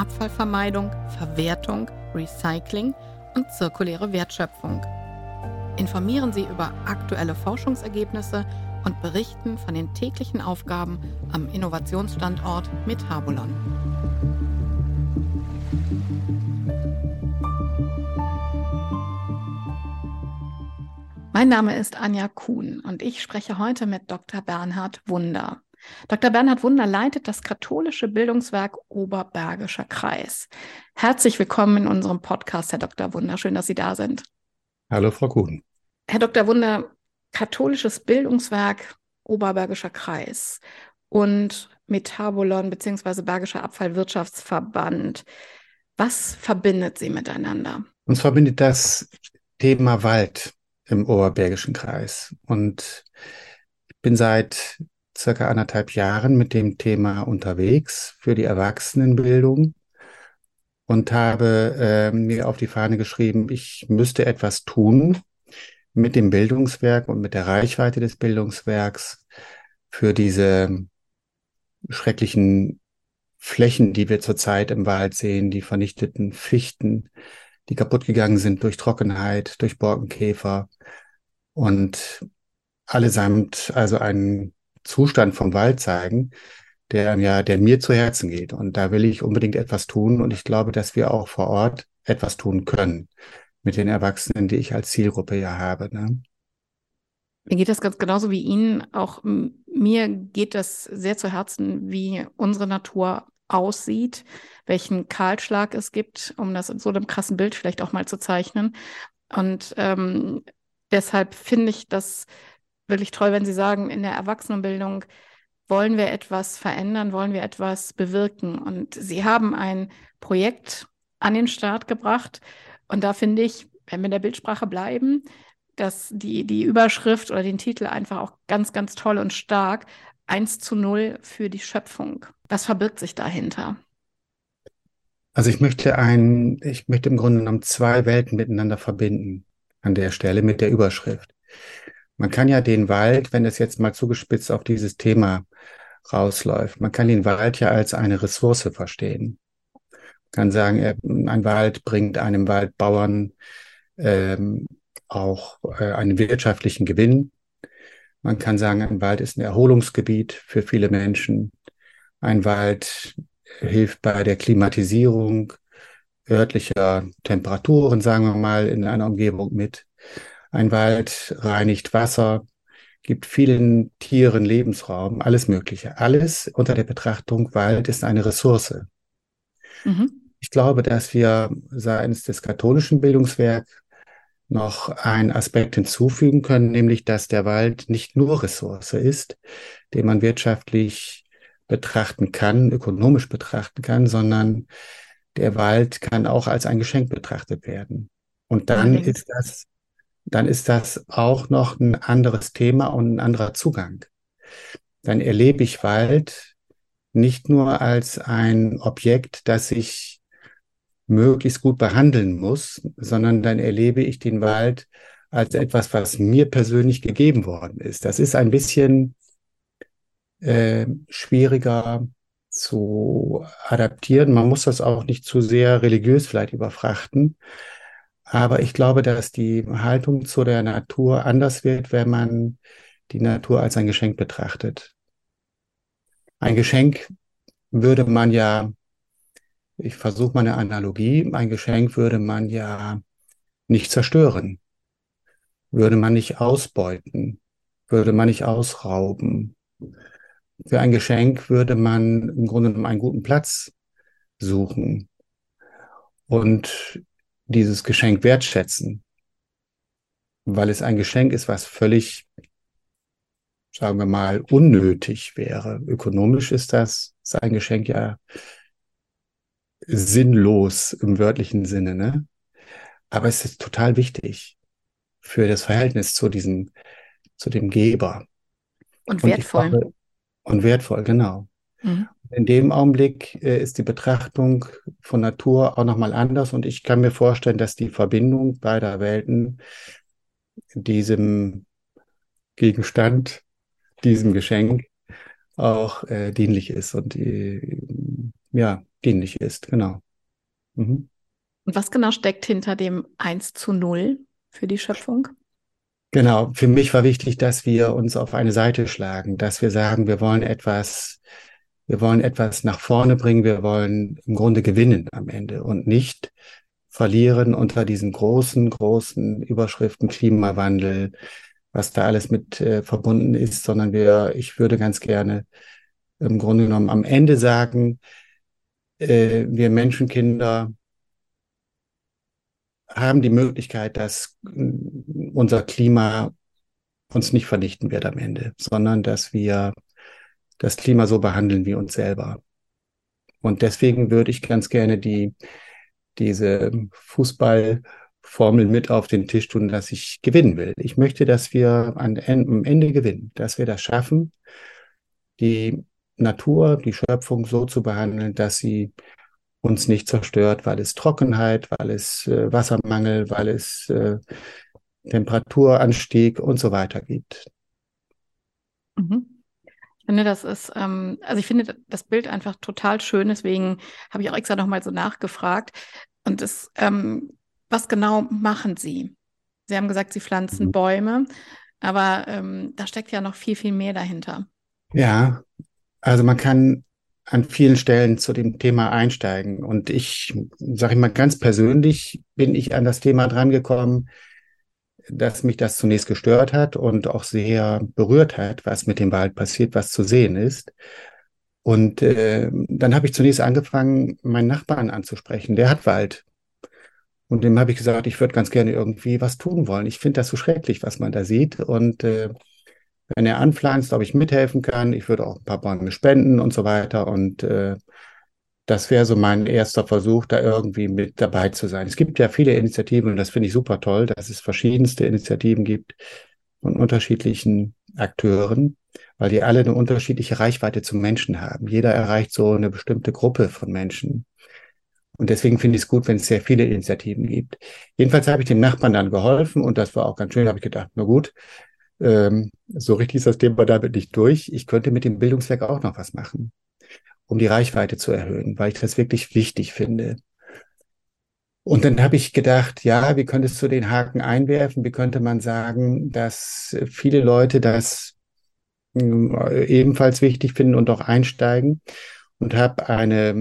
Abfallvermeidung, Verwertung, Recycling und zirkuläre Wertschöpfung. Informieren Sie über aktuelle Forschungsergebnisse und berichten von den täglichen Aufgaben am Innovationsstandort Metabolon. Mein Name ist Anja Kuhn und ich spreche heute mit Dr. Bernhard Wunder. Dr. Bernhard Wunder leitet das katholische Bildungswerk Oberbergischer Kreis. Herzlich willkommen in unserem Podcast, Herr Dr. Wunder. Schön, dass Sie da sind. Hallo, Frau Kuhn. Herr Dr. Wunder, katholisches Bildungswerk Oberbergischer Kreis und Metabolon bzw. Bergischer Abfallwirtschaftsverband. Was verbindet sie miteinander? Uns verbindet das Thema Wald im Oberbergischen Kreis. Und ich bin seit circa anderthalb Jahren mit dem Thema unterwegs für die Erwachsenenbildung und habe äh, mir auf die Fahne geschrieben, ich müsste etwas tun mit dem Bildungswerk und mit der Reichweite des Bildungswerks für diese schrecklichen Flächen, die wir zurzeit im Wald sehen, die vernichteten Fichten, die kaputt gegangen sind durch Trockenheit, durch Borkenkäfer und allesamt also einen Zustand vom Wald zeigen, der ja, der mir zu Herzen geht. Und da will ich unbedingt etwas tun. Und ich glaube, dass wir auch vor Ort etwas tun können mit den Erwachsenen, die ich als Zielgruppe ja habe. Ne? Mir geht das ganz genauso wie Ihnen. Auch mir geht das sehr zu Herzen, wie unsere Natur aussieht, welchen Kahlschlag es gibt, um das in so einem krassen Bild vielleicht auch mal zu zeichnen. Und ähm, deshalb finde ich das wirklich toll, wenn Sie sagen, in der Erwachsenenbildung wollen wir etwas verändern, wollen wir etwas bewirken. Und Sie haben ein Projekt an den Start gebracht. Und da finde ich, wenn wir in der Bildsprache bleiben, dass die, die Überschrift oder den Titel einfach auch ganz, ganz toll und stark 1 zu 0 für die Schöpfung. Was verbirgt sich dahinter? Also ich möchte ein, ich möchte im Grunde genommen zwei Welten miteinander verbinden an der Stelle mit der Überschrift. Man kann ja den Wald, wenn es jetzt mal zugespitzt auf dieses Thema rausläuft, man kann den Wald ja als eine Ressource verstehen. Man kann sagen, ein Wald bringt einem Waldbauern ähm, auch äh, einen wirtschaftlichen Gewinn. Man kann sagen, ein Wald ist ein Erholungsgebiet für viele Menschen. Ein Wald hilft bei der Klimatisierung örtlicher Temperaturen, sagen wir mal, in einer Umgebung mit. Ein Wald reinigt Wasser, gibt vielen Tieren Lebensraum, alles Mögliche. Alles unter der Betrachtung, Wald ist eine Ressource. Mhm. Ich glaube, dass wir seitens des katholischen Bildungswerks noch einen Aspekt hinzufügen können, nämlich dass der Wald nicht nur Ressource ist, den man wirtschaftlich betrachten kann, ökonomisch betrachten kann, sondern der Wald kann auch als ein Geschenk betrachtet werden. Und dann ja, ist das dann ist das auch noch ein anderes Thema und ein anderer Zugang. Dann erlebe ich Wald nicht nur als ein Objekt, das ich möglichst gut behandeln muss, sondern dann erlebe ich den Wald als etwas, was mir persönlich gegeben worden ist. Das ist ein bisschen äh, schwieriger zu adaptieren. Man muss das auch nicht zu sehr religiös vielleicht überfrachten. Aber ich glaube, dass die Haltung zu der Natur anders wird, wenn man die Natur als ein Geschenk betrachtet. Ein Geschenk würde man ja, ich versuche mal eine Analogie, ein Geschenk würde man ja nicht zerstören, würde man nicht ausbeuten, würde man nicht ausrauben. Für ein Geschenk würde man im Grunde einen guten Platz suchen. Und dieses Geschenk wertschätzen, weil es ein Geschenk ist, was völlig, sagen wir mal, unnötig wäre. Ökonomisch ist das, ist ein Geschenk ja sinnlos im wörtlichen Sinne, ne? Aber es ist total wichtig für das Verhältnis zu diesem, zu dem Geber. Und wertvoll. Und, glaube, und wertvoll, genau. Mhm. In dem Augenblick äh, ist die Betrachtung von Natur auch nochmal anders und ich kann mir vorstellen, dass die Verbindung beider Welten diesem Gegenstand, diesem Geschenk auch äh, dienlich ist und äh, ja, dienlich ist, genau. Mhm. Und was genau steckt hinter dem 1 zu 0 für die Schöpfung? Genau, für mich war wichtig, dass wir uns auf eine Seite schlagen, dass wir sagen, wir wollen etwas, wir wollen etwas nach vorne bringen, wir wollen im Grunde gewinnen am Ende und nicht verlieren unter diesen großen, großen Überschriften Klimawandel, was da alles mit äh, verbunden ist, sondern wir, ich würde ganz gerne im Grunde genommen am Ende sagen, äh, wir Menschenkinder haben die Möglichkeit, dass äh, unser Klima uns nicht vernichten wird am Ende, sondern dass wir das Klima so behandeln wie uns selber. Und deswegen würde ich ganz gerne die, diese Fußballformel mit auf den Tisch tun, dass ich gewinnen will. Ich möchte, dass wir am Ende gewinnen, dass wir das schaffen, die Natur, die Schöpfung so zu behandeln, dass sie uns nicht zerstört, weil es Trockenheit, weil es äh, Wassermangel, weil es äh, Temperaturanstieg und so weiter gibt. Mhm. Ich finde, das ist, ähm, also ich finde das Bild einfach total schön, deswegen habe ich auch extra nochmal so nachgefragt. Und das, ähm, was genau machen Sie? Sie haben gesagt, Sie pflanzen mhm. Bäume, aber ähm, da steckt ja noch viel, viel mehr dahinter. Ja, also man kann an vielen Stellen zu dem Thema einsteigen. Und ich, sage ich mal ganz persönlich, bin ich an das Thema drangekommen, dass mich das zunächst gestört hat und auch sehr berührt hat, was mit dem Wald passiert, was zu sehen ist. Und äh, dann habe ich zunächst angefangen, meinen Nachbarn anzusprechen. Der hat Wald. Und dem habe ich gesagt, ich würde ganz gerne irgendwie was tun wollen. Ich finde das so schrecklich, was man da sieht. Und äh, wenn er anpflanzt, ob ich mithelfen kann. Ich würde auch ein paar Bäume spenden und so weiter. Und äh, das wäre so mein erster Versuch, da irgendwie mit dabei zu sein. Es gibt ja viele Initiativen und das finde ich super toll, dass es verschiedenste Initiativen gibt von unterschiedlichen Akteuren, weil die alle eine unterschiedliche Reichweite zum Menschen haben. Jeder erreicht so eine bestimmte Gruppe von Menschen. Und deswegen finde ich es gut, wenn es sehr viele Initiativen gibt. Jedenfalls habe ich dem Nachbarn dann geholfen und das war auch ganz schön. Da habe ich gedacht, na gut, ähm, so richtig ist das Thema damit nicht durch. Ich könnte mit dem Bildungswerk auch noch was machen, um die Reichweite zu erhöhen, weil ich das wirklich wichtig finde. Und dann habe ich gedacht, ja, wie könntest du den Haken einwerfen? Wie könnte man sagen, dass viele Leute das äh, ebenfalls wichtig finden und auch einsteigen? Und habe eine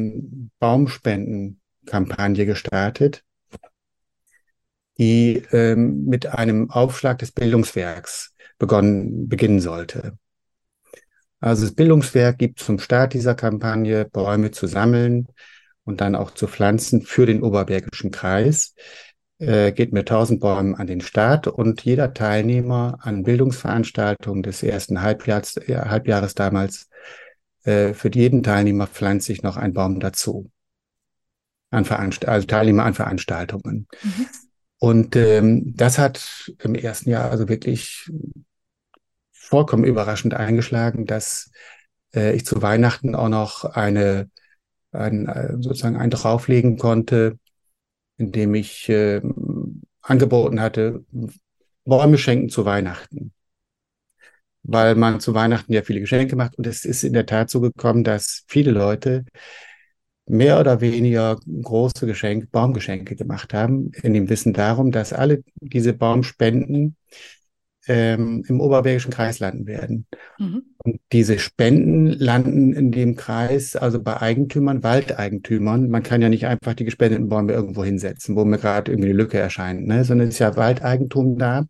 Baumspendenkampagne gestartet, die ähm, mit einem Aufschlag des Bildungswerks begonnen, beginnen sollte. Also das Bildungswerk gibt zum Start dieser Kampagne Bäume zu sammeln und dann auch zu pflanzen für den Oberbergischen Kreis. Äh, geht mit 1000 Bäumen an den Start und jeder Teilnehmer an Bildungsveranstaltungen des ersten Halbjahres, äh, Halbjahres damals, äh, für jeden Teilnehmer pflanze ich noch einen Baum dazu. An Veranst also Teilnehmer an Veranstaltungen. Mhm. Und ähm, das hat im ersten Jahr also wirklich vollkommen überraschend eingeschlagen, dass äh, ich zu Weihnachten auch noch eine, ein, äh, sozusagen ein drauflegen konnte, indem ich äh, angeboten hatte, Bäume schenken zu Weihnachten. Weil man zu Weihnachten ja viele Geschenke macht. Und es ist in der Tat so gekommen, dass viele Leute mehr oder weniger große Geschenke, Baumgeschenke gemacht haben, in dem Wissen darum, dass alle diese Baumspenden ähm, im Oberbergischen Kreis landen werden. Mhm. Und diese Spenden landen in dem Kreis, also bei Eigentümern, Waldeigentümern. Man kann ja nicht einfach die gespendeten Bäume irgendwo hinsetzen, wo mir gerade irgendwie eine Lücke erscheint, ne? sondern es ist ja Waldeigentum da.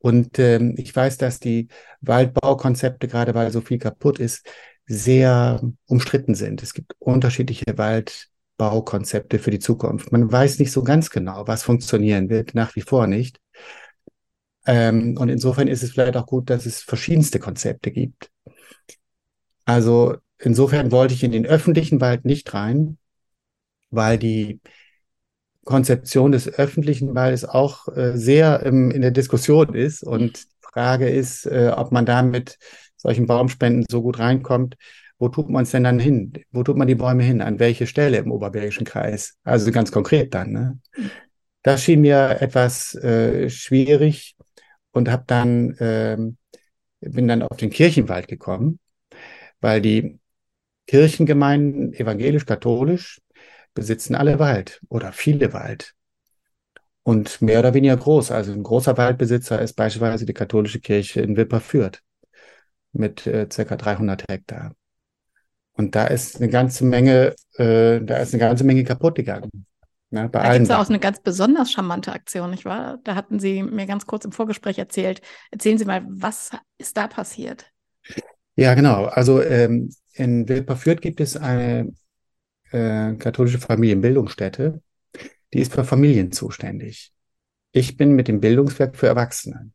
Und ähm, ich weiß, dass die Waldbaukonzepte, gerade weil so viel kaputt ist, sehr umstritten sind. Es gibt unterschiedliche Waldbaukonzepte für die Zukunft. Man weiß nicht so ganz genau, was funktionieren wird, nach wie vor nicht. Ähm, und insofern ist es vielleicht auch gut, dass es verschiedenste Konzepte gibt. Also insofern wollte ich in den öffentlichen Wald nicht rein, weil die Konzeption des öffentlichen Waldes auch äh, sehr ähm, in der Diskussion ist. Und die Frage ist, äh, ob man da mit solchen Baumspenden so gut reinkommt. Wo tut man es denn dann hin? Wo tut man die Bäume hin? An welche Stelle im Oberbergischen Kreis? Also ganz konkret dann. Ne? Das schien mir etwas äh, schwierig und habe dann ähm, bin dann auf den Kirchenwald gekommen, weil die Kirchengemeinden evangelisch-katholisch besitzen alle Wald oder viele Wald. Und mehr oder weniger groß. Also ein großer Waldbesitzer ist beispielsweise die katholische Kirche in Wipperfürth mit äh, circa 300 Hektar. Und da ist eine ganze Menge, äh, da ist eine ganze Menge kaputt gegangen. Ne, bei da gibt es ja auch eine ganz besonders charmante Aktion, nicht wahr? Da hatten Sie mir ganz kurz im Vorgespräch erzählt. Erzählen Sie mal, was ist da passiert? Ja, genau. Also ähm, in Wildparfürth gibt es eine äh, katholische Familienbildungsstätte, die ist für Familien zuständig. Ich bin mit dem Bildungswerk für Erwachsene.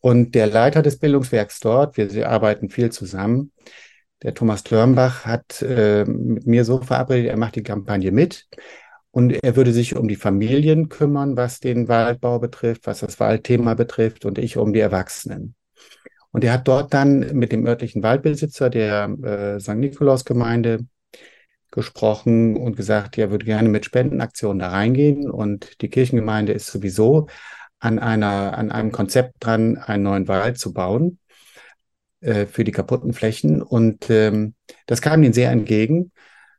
Und der Leiter des Bildungswerks dort, wir arbeiten viel zusammen, der Thomas Dörnbach hat äh, mit mir so verabredet, er macht die Kampagne mit und er würde sich um die Familien kümmern, was den Waldbau betrifft, was das Waldthema betrifft und ich um die Erwachsenen. Und er hat dort dann mit dem örtlichen Waldbesitzer der äh, St. Nikolaus-Gemeinde gesprochen und gesagt, er würde gerne mit Spendenaktionen da reingehen. Und die Kirchengemeinde ist sowieso an einer, an einem Konzept dran, einen neuen Wald zu bauen äh, für die kaputten Flächen. Und ähm, das kam ihnen sehr entgegen,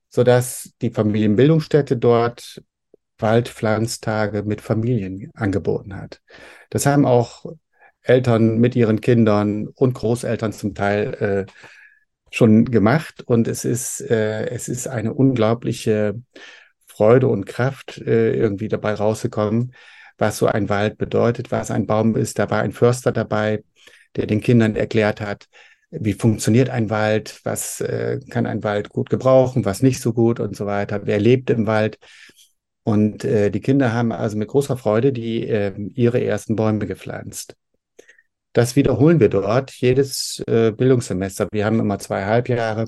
sodass die Familienbildungsstätte dort Waldpflanztage mit Familien angeboten hat. Das haben auch Eltern mit ihren Kindern und Großeltern zum Teil äh, schon gemacht und es ist, äh, es ist eine unglaubliche Freude und Kraft äh, irgendwie dabei rausgekommen, was so ein Wald bedeutet, was ein Baum ist. Da war ein Förster dabei, der den Kindern erklärt hat, wie funktioniert ein Wald, was äh, kann ein Wald gut gebrauchen, was nicht so gut und so weiter, wer lebt im Wald. Und äh, die Kinder haben also mit großer Freude die äh, ihre ersten Bäume gepflanzt. Das wiederholen wir dort jedes äh, Bildungssemester. Wir haben immer zwei Halbjahre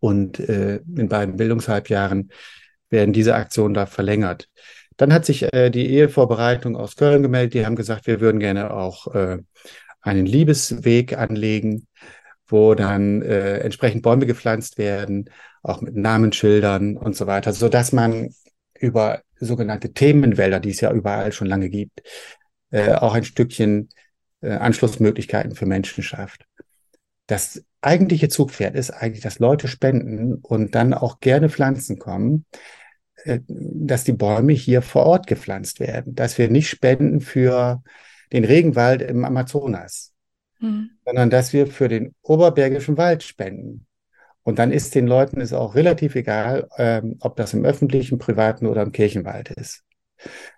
und äh, in beiden Bildungshalbjahren werden diese Aktionen da verlängert. Dann hat sich äh, die Ehevorbereitung aus Köln gemeldet. Die haben gesagt, wir würden gerne auch äh, einen Liebesweg anlegen, wo dann äh, entsprechend Bäume gepflanzt werden, auch mit Namensschildern und so weiter, so dass man über sogenannte Themenwälder, die es ja überall schon lange gibt, äh, auch ein Stückchen äh, Anschlussmöglichkeiten für Menschen schafft. Das eigentliche Zugpferd ist eigentlich, dass Leute spenden und dann auch gerne Pflanzen kommen, äh, dass die Bäume hier vor Ort gepflanzt werden, dass wir nicht spenden für den Regenwald im Amazonas, hm. sondern dass wir für den oberbergischen Wald spenden. Und dann ist den Leuten es auch relativ egal, ähm, ob das im öffentlichen, privaten oder im Kirchenwald ist.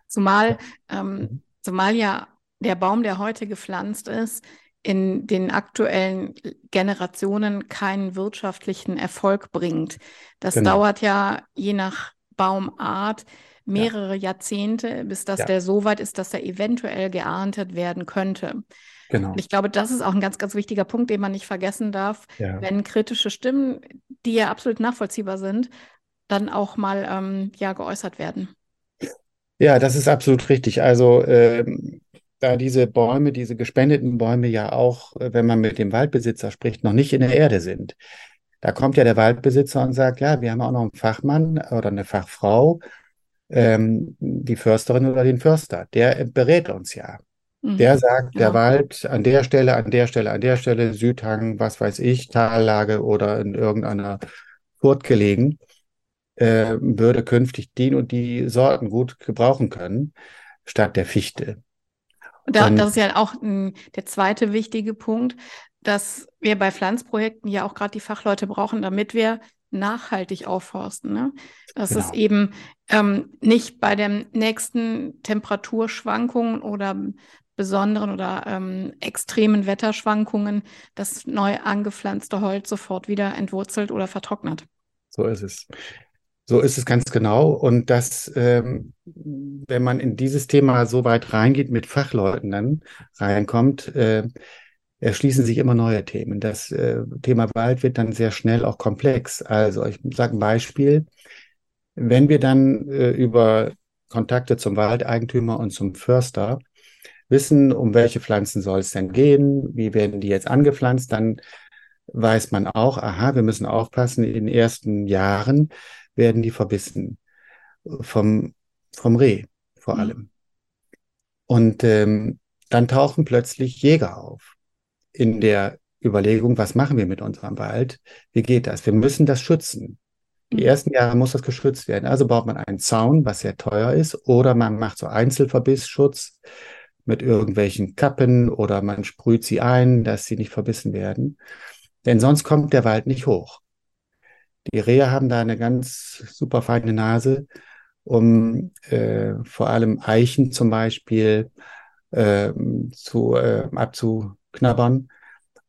Zumal, ähm, mhm. zumal ja der Baum, der heute gepflanzt ist, in den aktuellen Generationen keinen wirtschaftlichen Erfolg bringt. Das genau. dauert ja je nach Baumart mehrere ja. Jahrzehnte, bis das ja. der so weit ist, dass er eventuell geerntet werden könnte. Genau. Und ich glaube, das ist auch ein ganz, ganz wichtiger Punkt, den man nicht vergessen darf, ja. wenn kritische Stimmen, die ja absolut nachvollziehbar sind, dann auch mal ähm, ja geäußert werden. Ja, das ist absolut richtig. Also ähm, da diese Bäume, diese gespendeten Bäume ja auch, äh, wenn man mit dem Waldbesitzer spricht, noch nicht in der Erde sind. Da kommt ja der Waldbesitzer und sagt, ja, wir haben auch noch einen Fachmann oder eine Fachfrau, ähm, die Försterin oder den Förster. Der berät uns ja. Mhm. Der sagt, ja. der Wald an der Stelle, an der Stelle, an der Stelle, Südhang, was weiß ich, Tallage oder in irgendeiner Furt gelegen, äh, würde künftig die und die Sorten gut gebrauchen können, statt der Fichte. Und da, das ist ja auch m, der zweite wichtige Punkt, dass wir bei Pflanzprojekten ja auch gerade die Fachleute brauchen, damit wir nachhaltig aufforsten. Ne? Dass genau. es eben ähm, nicht bei den nächsten Temperaturschwankungen oder besonderen oder ähm, extremen Wetterschwankungen das neu angepflanzte Holz sofort wieder entwurzelt oder vertrocknet. So ist es. So ist es ganz genau. Und das, ähm, wenn man in dieses Thema so weit reingeht, mit Fachleuten dann reinkommt, äh, erschließen sich immer neue Themen. Das äh, Thema Wald wird dann sehr schnell auch komplex. Also ich sage ein Beispiel. Wenn wir dann äh, über Kontakte zum Waldeigentümer und zum Förster wissen, um welche Pflanzen soll es denn gehen, wie werden die jetzt angepflanzt, dann weiß man auch, aha, wir müssen aufpassen, in den ersten Jahren werden die verbissen vom, vom Reh vor mhm. allem. Und ähm, dann tauchen plötzlich Jäger auf in der Überlegung, was machen wir mit unserem Wald? Wie geht das? Wir müssen das schützen. Die mhm. ersten Jahre muss das geschützt werden. Also baut man einen Zaun, was sehr teuer ist, oder man macht so Einzelverbissschutz mit irgendwelchen Kappen oder man sprüht sie ein, dass sie nicht verbissen werden. Denn sonst kommt der Wald nicht hoch. Die Rehe haben da eine ganz super feine Nase, um äh, vor allem Eichen zum Beispiel äh, zu, äh, abzuknabbern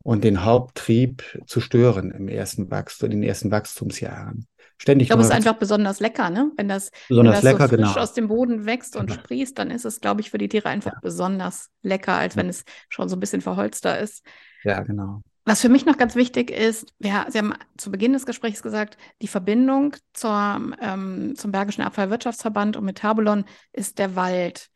und den Haupttrieb zu stören im ersten Wachstum, in den ersten Wachstumsjahren. Ständig. Ich glaube, es ist einfach besonders lecker, ne? Wenn das, besonders wenn das lecker, so frisch genau. aus dem Boden wächst und Genau. sprießt, dann ist es, glaube ich, für die Tiere einfach Ja. besonders lecker, als wenn es schon so ein bisschen verholzter ist. Ja, genau. Was für mich noch ganz wichtig ist, wir, Sie haben zu Beginn des Gesprächs gesagt, die Verbindung zur, ähm, zum Bergischen Abfallwirtschaftsverband und Metabolon ist der Wald.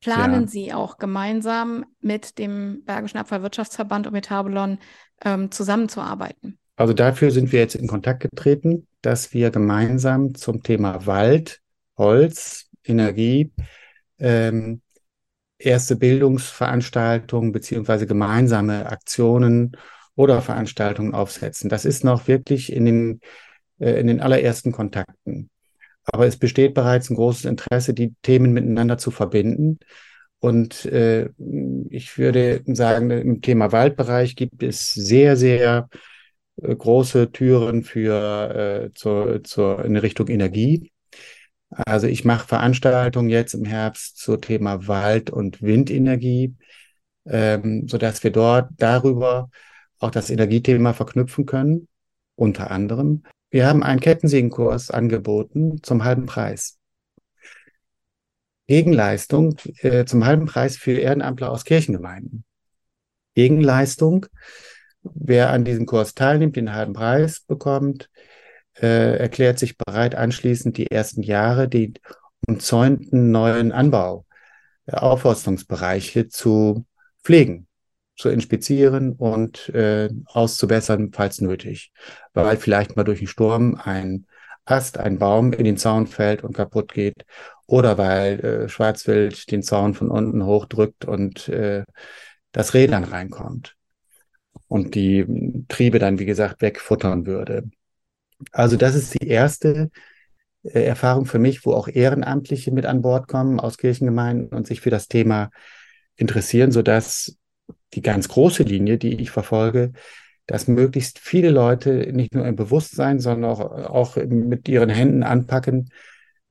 Planen Ja. Sie auch gemeinsam mit dem Bergischen Abfallwirtschaftsverband und Metabolon ähm, zusammenzuarbeiten? Also dafür sind wir jetzt in Kontakt getreten, dass wir gemeinsam zum Thema Wald, Holz, Energie, ähm, erste Bildungsveranstaltungen beziehungsweise gemeinsame Aktionen oder Veranstaltungen aufsetzen. Das ist noch wirklich in den, äh, in den allerersten Kontakten. Aber es besteht bereits ein großes Interesse, die Themen miteinander zu verbinden. Und äh, ich würde sagen, im Thema Waldbereich gibt es sehr, sehr äh, große Türen für äh, zur, zur, in Richtung Energie. Also ich mache Veranstaltungen jetzt im Herbst zum Thema Wald- und Windenergie, ähm, sodass wir dort darüber auch das Energiethema verknüpfen können, unter anderem. Wir haben einen Kettensägenkurs angeboten zum halben Preis. Gegenleistung äh, zum halben Preis für Ehrenamtler aus Kirchengemeinden. Gegenleistung, wer an diesem Kurs teilnimmt, den halben Preis bekommt, äh, erklärt sich bereit, anschließend die ersten Jahre die umzäunten neuen Anbau, äh, Aufforstungsbereiche zu pflegen, zu inspizieren und äh, auszubessern, falls nötig. Weil vielleicht mal durch einen Sturm ein Ast, ein Baum in den Zaun fällt und kaputt geht oder weil äh, Schwarzwild den Zaun von unten hochdrückt und äh, das Reh dann reinkommt und die Triebe dann, wie gesagt, wegfuttern würde. Also das ist die erste äh, Erfahrung für mich, wo auch Ehrenamtliche mit an Bord kommen aus Kirchengemeinden und sich für das Thema interessieren, sodass die ganz große Linie, die ich verfolge, dass möglichst viele Leute nicht nur im Bewusstsein, sondern auch, auch mit ihren Händen anpacken,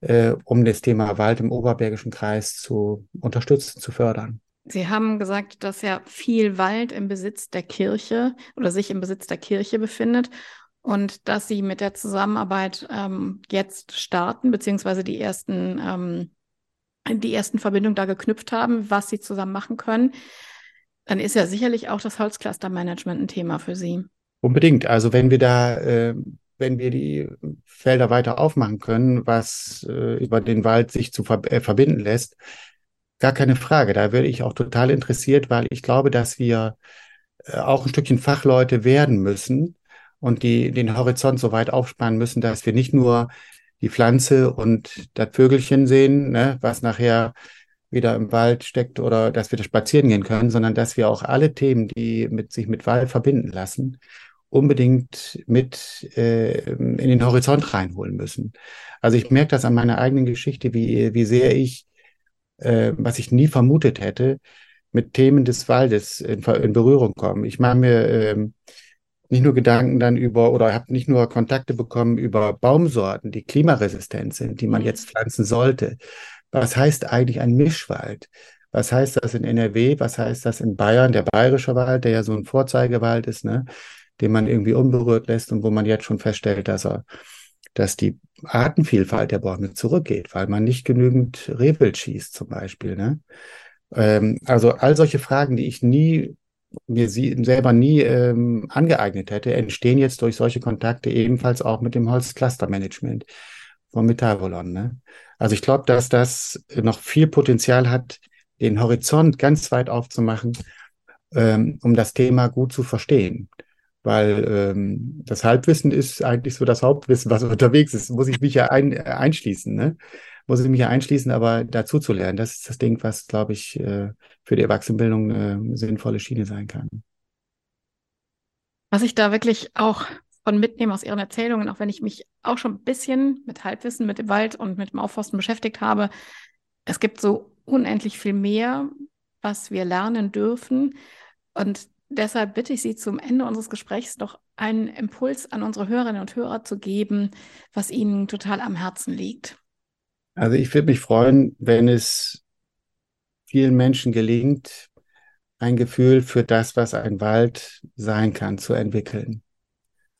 äh, um das Thema Wald im Oberbergischen Kreis zu unterstützen, zu fördern. Sie haben gesagt, dass ja viel Wald im Besitz der Kirche oder sich im Besitz der Kirche befindet und dass Sie mit der Zusammenarbeit ähm, jetzt starten, beziehungsweise die ersten, ähm, die ersten Verbindungen da geknüpft haben, was Sie zusammen machen können. Dann ist ja sicherlich auch das Holzcluster-Management ein Thema für Sie. Unbedingt. Also wenn wir da, äh, wenn wir die Felder weiter aufmachen können, was äh, über den Wald sich zu ver äh, verbinden lässt, gar keine Frage. Da wäre ich auch total interessiert, weil ich glaube, dass wir äh, auch ein Stückchen Fachleute werden müssen und die den Horizont so weit aufspannen müssen, dass wir nicht nur die Pflanze und das Vögelchen sehen, ne, was nachher wieder im Wald steckt oder dass wir da spazieren gehen können, sondern dass wir auch alle Themen, die mit sich mit Wald verbinden lassen, unbedingt mit äh, in den Horizont reinholen müssen. Also ich merke das an meiner eigenen Geschichte, wie, wie sehr ich, äh, was ich nie vermutet hätte, mit Themen des Waldes in, in Berührung komme. Ich mache mir äh, nicht nur Gedanken dann über oder habe nicht nur Kontakte bekommen über Baumsorten, die klimaresistent sind, die man jetzt pflanzen sollte. Was heißt eigentlich ein Mischwald? Was heißt das in NRW? Was heißt das in Bayern? Der bayerische Wald, der ja so ein Vorzeigewald ist, ne? den man irgendwie unberührt lässt und wo man jetzt schon feststellt, dass er, dass die Artenvielfalt der Bäume zurückgeht, weil man nicht genügend Rehwild schießt zum Beispiel. Ne? Ähm, also all solche Fragen, die ich nie mir sie selber nie ähm, angeeignet hätte, entstehen jetzt durch solche Kontakte ebenfalls auch mit dem Holzclustermanagement, vom Metabolon. Ne? Also ich glaube, dass das noch viel Potenzial hat, den Horizont ganz weit aufzumachen, ähm, um das Thema gut zu verstehen. Weil ähm, das Halbwissen ist eigentlich so das Hauptwissen, was unterwegs ist. Muss ich mich ja ein, äh, einschließen, ne? Muss ich mich ja einschließen, aber dazu zu lernen, das ist das Ding, was, glaube ich, äh, für die Erwachsenenbildung eine sinnvolle Schiene sein kann. Was ich da wirklich auch von mitnehme aus Ihren Erzählungen, auch wenn ich mich auch schon ein bisschen mit Halbwissen, mit dem Wald und mit dem Aufforsten beschäftigt habe, es gibt so unendlich viel mehr, was wir lernen dürfen. Und deshalb bitte ich Sie zum Ende unseres Gesprächs noch einen Impuls an unsere Hörerinnen und Hörer zu geben, was Ihnen total am Herzen liegt. Also ich würde mich freuen, wenn es vielen Menschen gelingt, ein Gefühl für das, was ein Wald sein kann, zu entwickeln.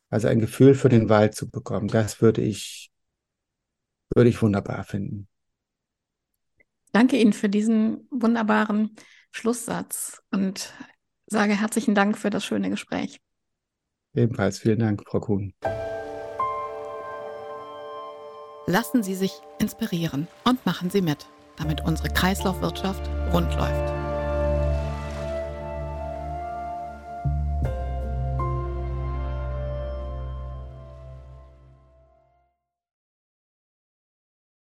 Also ein Gefühl für den Wald zu bekommen, das würde ich, würde ich wunderbar finden. Danke Ihnen für diesen wunderbaren Schlusssatz und sage herzlichen Dank für das schöne Gespräch. Ebenfalls vielen Dank, Frau Kuhn. Lassen Sie sich inspirieren und machen Sie mit, damit unsere Kreislaufwirtschaft rund läuft.